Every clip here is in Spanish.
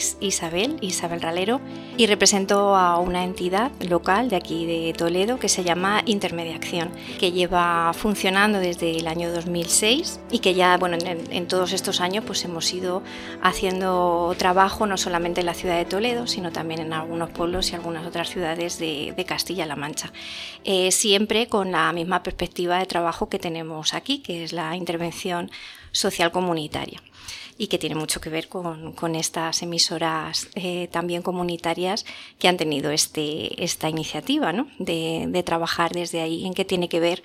Es Isabel, Isabel Ralero, y represento a una entidad local de aquí de Toledo que se llama Intermediación, que lleva funcionando desde el año 2006 y que ya, bueno, en, en todos estos años pues hemos ido haciendo trabajo no solamente en la ciudad de Toledo, sino también en algunos pueblos y algunas otras ciudades de, de Castilla-La Mancha. Eh, siempre con la misma perspectiva de trabajo que tenemos aquí, que es la intervención social comunitaria y que tiene mucho que ver con, con estas emisoras eh, también comunitarias que han tenido este, esta iniciativa ¿no? de, trabajar desde ahí, en qué tiene que ver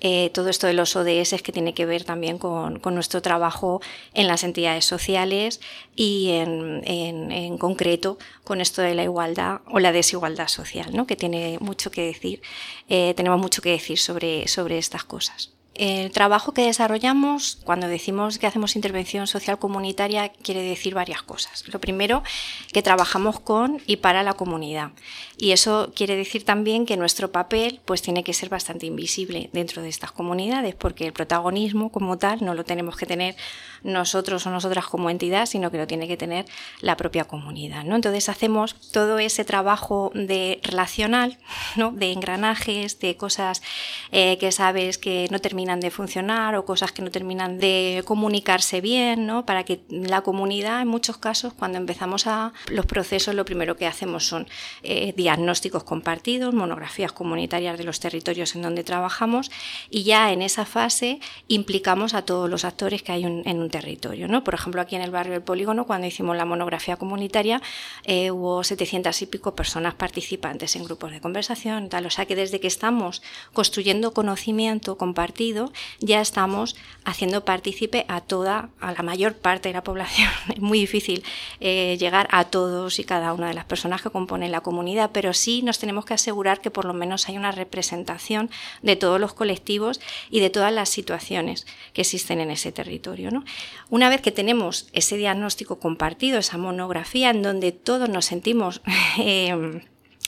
eh, todo esto de los ODS, que tiene que ver también con, nuestro trabajo en las entidades sociales y en, concreto con esto de la igualdad o la desigualdad social, ¿no? que tiene mucho que decir, eh, tenemos mucho que decir sobre, sobre estas cosas. El trabajo que desarrollamos, cuando decimos que hacemos intervención social comunitaria, quiere decir varias cosas. Lo primero, que trabajamos con y para la comunidad. Y eso quiere decir también que nuestro papel pues, tiene que ser bastante invisible dentro de estas comunidades, porque el protagonismo como tal no lo tenemos que tener nosotros o nosotras como entidad, sino que lo tiene que tener la propia comunidad. ¿no? Entonces hacemos todo ese trabajo de relacional, ¿no? de engranajes, de cosas eh, que sabes que no terminan de funcionar o cosas que no terminan de comunicarse bien, ¿no? Para que la comunidad, en muchos casos, cuando empezamos a los procesos, lo primero que hacemos son eh, diagnósticos compartidos, monografías comunitarias de los territorios en donde trabajamos y ya en esa fase implicamos a todos los actores que hay un, en un territorio, ¿no? Por ejemplo, aquí en el barrio del Polígono, cuando hicimos la monografía comunitaria, eh, hubo 700 y pico personas participantes en grupos de conversación, tal. O sea que desde que estamos construyendo conocimiento compartido, ya estamos haciendo partícipe a toda, a la mayor parte de la población. Es muy difícil eh, llegar a todos y cada una de las personas que componen la comunidad, pero sí nos tenemos que asegurar que por lo menos hay una representación de todos los colectivos y de todas las situaciones que existen en ese territorio. ¿no? Una vez que tenemos ese diagnóstico compartido, esa monografía en donde todos nos sentimos eh,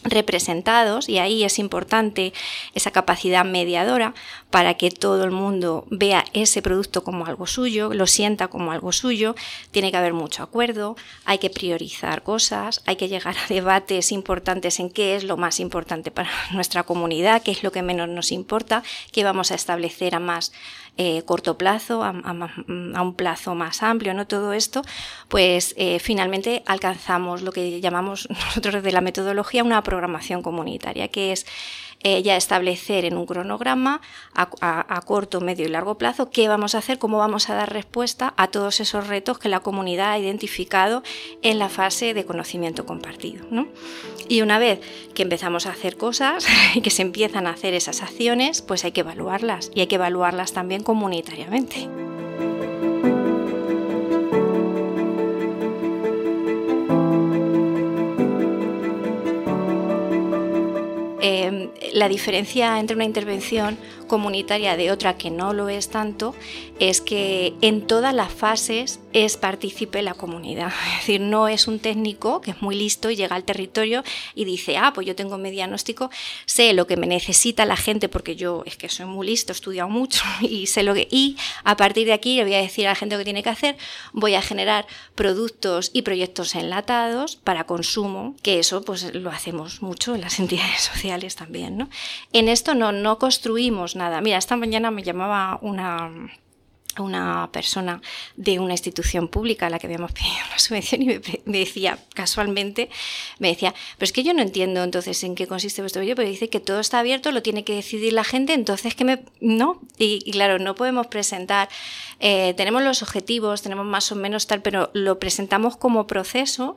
representados y ahí es importante esa capacidad mediadora para que todo el mundo vea ese producto como algo suyo, lo sienta como algo suyo, tiene que haber mucho acuerdo, hay que priorizar cosas, hay que llegar a debates importantes en qué es lo más importante para nuestra comunidad, qué es lo que menos nos importa, qué vamos a establecer a más eh, corto plazo, a, a, un plazo más amplio, ¿no? Todo esto, pues eh, finalmente alcanzamos lo que llamamos nosotros de la metodología una programación comunitaria, que es eh, ya establecer en un cronograma a, a, a, corto, medio y largo plazo qué vamos a hacer, cómo vamos a dar respuesta a todos esos retos que la comunidad ha identificado en la fase de conocimiento compartido. ¿no? Y una vez que empezamos a hacer cosas y que se empiezan a hacer esas acciones, pues hay que evaluarlas y hay que evaluarlas también comunitariamente. Eh, la diferencia entre una intervención comunitaria de otra que no lo es tanto es que en todas las fases es partícipe la comunidad. Es decir, no es un técnico que es muy listo y llega al territorio y dice, ah, pues yo tengo mi diagnóstico, sé lo que me necesita la gente porque yo es que soy muy listo, he estudiado mucho y sé lo que... Y a partir de aquí le voy a decir a la gente lo que tiene que hacer, voy a generar productos y proyectos enlatados para consumo, que eso pues lo hacemos mucho en las entidades sociales también, ¿no? En esto no, no construimos nada. Mira, esta mañana me llamaba una una persona de una institución pública a la que habíamos pedido una subvención y me, decía, casualmente, me decía, pero es que yo no entiendo entonces en qué consiste vuestro vídeo, pero dice que todo está abierto, lo tiene que decidir la gente, entonces que me... No, y, y claro, no podemos presentar, eh, tenemos los objetivos, tenemos más o menos tal, pero lo presentamos como proceso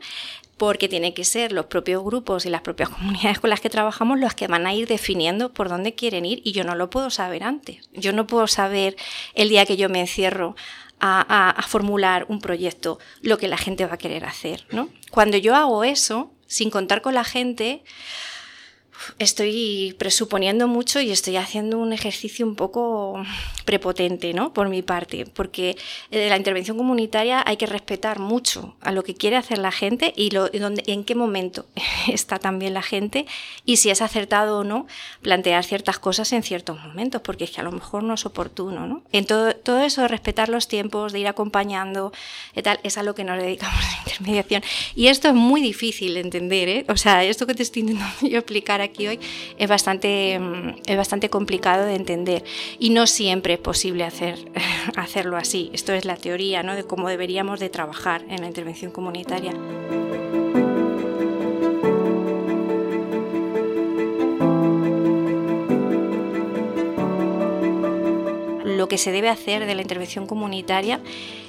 porque tienen que ser los propios grupos y las propias comunidades con las que trabajamos los que van a ir definiendo por dónde quieren ir y yo no lo puedo saber antes. Yo no puedo saber el día que yo me encierro a, a, formular un proyecto lo que la gente va a querer hacer. ¿no? Cuando yo hago eso, sin contar con la gente, estoy presuponiendo mucho y estoy haciendo un ejercicio un poco prepotente, ¿no? Por mi parte, porque de la intervención comunitaria hay que respetar mucho a lo que quiere hacer la gente y lo, en qué momento está también la gente y si es acertado o no plantear ciertas cosas en ciertos momentos, porque es que a lo mejor no es oportuno, ¿no? En todo, todo eso de respetar los tiempos, de ir acompañando, y tal, es a lo que nos dedicamos a la intermediación. Y esto es muy difícil de entender, ¿eh? O sea, esto que te estoy intentando yo explicar aquí aquí hoy es bastante, mm, es bastante complicado de entender y no siempre es posible hacer, hacerlo así. Esto es la teoría ¿no? de cómo deberíamos de trabajar en la intervención comunitaria. lo que se debe hacer de la intervención comunitaria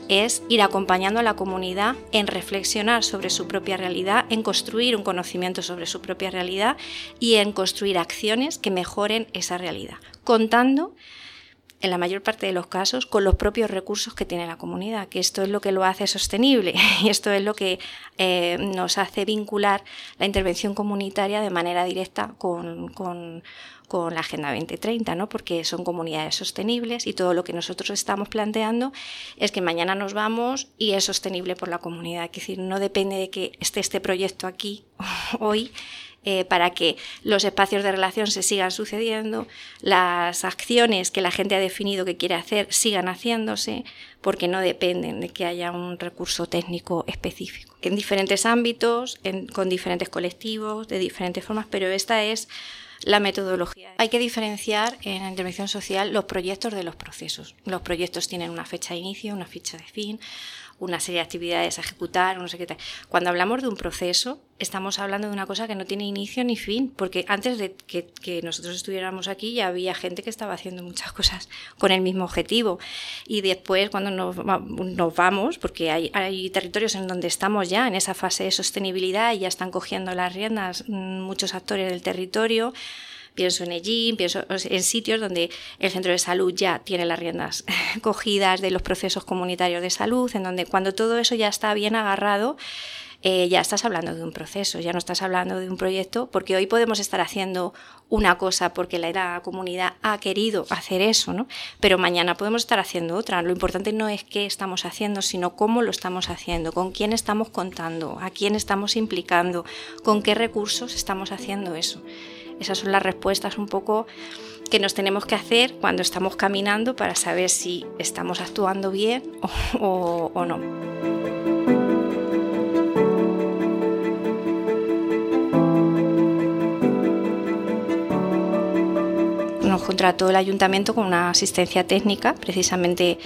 es ir acompañando a la comunidad en reflexionar sobre su propia realidad, en construir un conocimiento sobre su propia realidad y en construir acciones que mejoren esa realidad, contando en la mayor parte de los casos, con los propios recursos que tiene la comunidad, que esto es lo que lo hace sostenible y esto es lo que eh, nos hace vincular la intervención comunitaria de manera directa con, con, con la Agenda 2030, ¿no? porque son comunidades sostenibles y todo lo que nosotros estamos planteando es que mañana nos vamos y es sostenible por la comunidad. Es decir, no depende de que esté este proyecto aquí hoy, eh, para que los espacios de relación se sigan sucediendo, las acciones que la gente ha definido que quiere hacer sigan haciéndose, porque no dependen de que haya un recurso técnico específico. En diferentes ámbitos, con diferentes colectivos, de diferentes formas, pero esta es la metodología. Hay que diferenciar en la intervención social los proyectos de los procesos. Los proyectos tienen una fecha de inicio, una fecha de fin, una serie de actividades a ejecutar, no sé qué Cuando hablamos de un proceso, estamos hablando de una cosa que no tiene inicio ni fin, porque antes de que, nosotros estuviéramos aquí ya había gente que estaba haciendo muchas cosas con el mismo objetivo. Y después, cuando nos, nos vamos, porque hay, hay, territorios en donde estamos ya en esa fase de sostenibilidad y ya están cogiendo las riendas mm, muchos actores del territorio, Pienso en Ellín, pienso en sitios donde el centro de salud ya tiene las riendas cogidas de los procesos comunitarios de salud, en donde cuando todo eso ya está bien agarrado, eh, ya estás hablando de un proceso, ya no estás hablando de un proyecto, porque hoy podemos estar haciendo una cosa porque la comunidad ha querido hacer eso, ¿no? Pero mañana podemos estar haciendo otra. Lo importante no es qué estamos haciendo, sino cómo lo estamos haciendo, con quién estamos contando, a quién estamos implicando, con qué recursos estamos haciendo eso. Esas son las respuestas un poco que nos tenemos que hacer cuando estamos caminando para saber si estamos actuando bien o, no. Nos contrató el ayuntamiento con una asistencia técnica, precisamente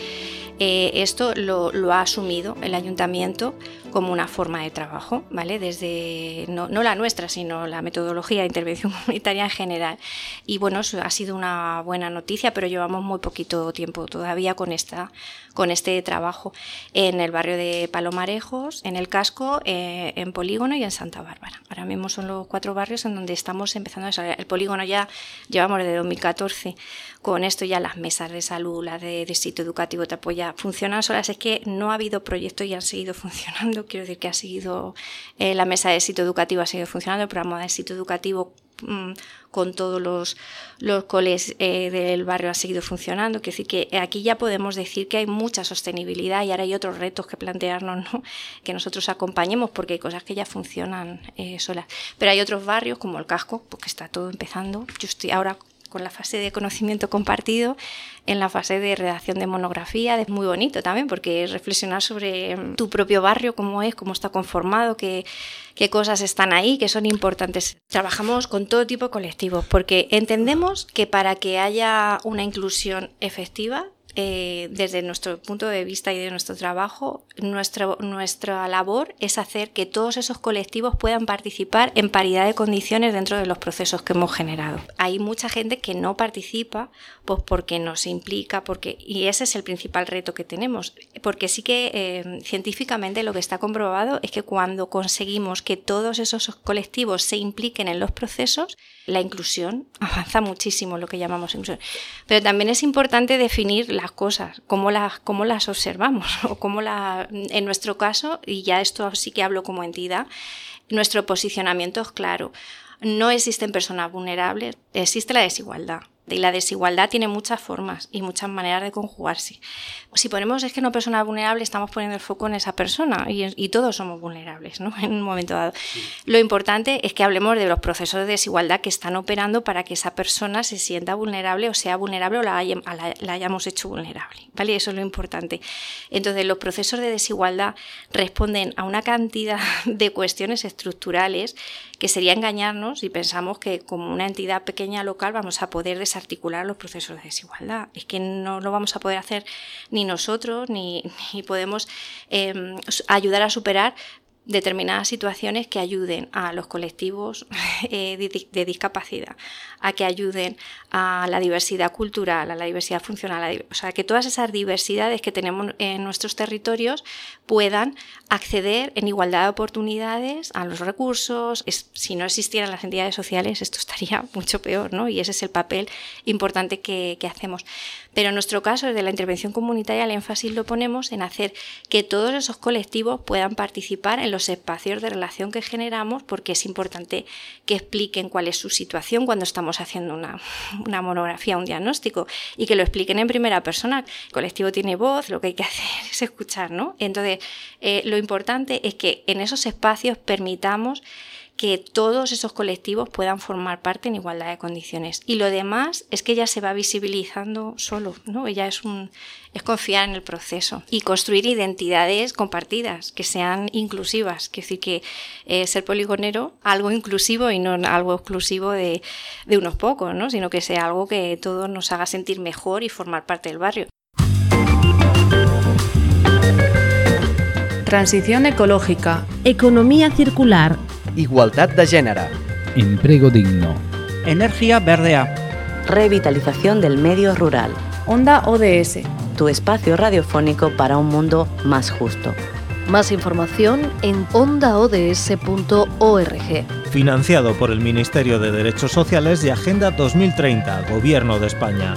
eh, esto lo, ha asumido el ayuntamiento como una forma de trabajo, ¿vale? Desde, no, la nuestra, sino la metodología de intervención comunitaria en general. Y bueno, ha sido una buena noticia, pero llevamos muy poquito tiempo todavía con, esta, con este trabajo en el barrio de Palomarejos, en el Casco, eh, en Polígono y en Santa Bárbara. Ahora mismo son los cuatro barrios en donde estamos empezando a desarrollar. El Polígono ya llevamos desde 2014 con esto ya las mesas de salud, las de, de sitio educativo te apoya, funcionan solas. Es que no ha habido proyectos y han seguido funcionando quiero decir que ha seguido, eh, la mesa de sitio educativo ha seguido funcionando, el programa de sitio educativo mm, con todos los, los coles eh, del barrio ha seguido funcionando. Quiero decir que aquí ya podemos decir que hay mucha sostenibilidad y ahora hay otros retos que plantearnos, que nosotros acompañemos porque hay cosas que ya funcionan eh, solas. Pero hay otros barrios como el casco, porque está todo empezando. Yo estoy ahora con la fase de conocimiento compartido, en la fase de redacción de monografía. Es muy bonito también porque reflexionar sobre mm, tu propio barrio, cómo es, cómo está conformado, qué, qué cosas están ahí, que son importantes. Trabajamos con todo tipo de colectivos porque entendemos que para que haya una inclusión efectiva eh, desde nuestro punto de vista y de nuestro trabajo, nuestra, nuestra labor es hacer que todos esos colectivos puedan participar en paridad de condiciones dentro de los procesos que hemos generado. Hay mucha gente que no participa pues porque no se implica, porque, y ese es el principal reto que tenemos, porque sí que eh, científicamente lo que está comprobado es que cuando conseguimos que todos esos colectivos se impliquen en los procesos, la inclusión avanza muchísimo, lo que llamamos inclusión. Pero también es importante definir cosas, cómo las, cómo las observamos, o cómo la, en nuestro caso, y ya esto sí que hablo como entidad, nuestro posicionamiento es claro. No existen personas vulnerables, existe la desigualdad. Y la desigualdad tiene muchas formas y muchas maneras de conjugarse. Si ponemos es que una persona vulnerable, estamos poniendo el foco en esa persona y, todos somos vulnerables ¿no? en un momento dado. Lo importante es que hablemos de los procesos de desigualdad que están operando para que esa persona se sienta vulnerable o sea vulnerable o la, la, hayamos hecho vulnerable. ¿vale? Eso es lo importante. Entonces, los procesos de desigualdad responden a una cantidad de cuestiones estructurales que sería engañarnos y pensamos que como una entidad pequeña local vamos a poder desarticular los procesos de desigualdad. Es que no lo vamos a poder hacer ni nosotros ni, podemos em, ayudar a superar determinadas situaciones que ayuden a los colectivos eh, de, discapacidad, a que ayuden a la diversidad cultural, a la diversidad funcional, o sea, que todas esas diversidades que tenemos en nuestros territorios puedan acceder en igualdad de oportunidades a los recursos. si no existieran las entidades sociales, esto estaría mucho peor, ¿no? Y ese es el papel importante que, que hacemos. Pero en nuestro caso, desde la intervención comunitaria, el énfasis lo ponemos en hacer que todos esos colectivos puedan participar en los espacios de relación que generamos, porque es importante que expliquen cuál es su situación cuando estamos haciendo una, monografía, un diagnóstico, y que lo expliquen en primera persona. El colectivo tiene voz, lo que hay que hacer es escuchar, ¿no? Entonces, eh, lo importante es que en esos espacios permitamos que todos esos colectivos puedan formar parte en igualdad de condiciones. Y lo demás es que ya se va visibilizando solo, ¿no? Ya es un es confiar en el proceso y construir identidades compartidas que sean inclusivas, que decir que eh, ser poligonero algo inclusivo y no algo exclusivo de, de unos pocos, ¿no? Sino que sea algo que todos nos haga sentir mejor y formar parte del barrio. Transición ecológica. Economía circular Igualdad de género. Empleo digno. Energía verdea. Revitalización del medio rural. Onda ODS. Tu espacio radiofónico para un mundo más justo. Más información en ondaods.org. Financiado por el Ministerio de Derechos Sociales y Agenda 2030, Gobierno de España.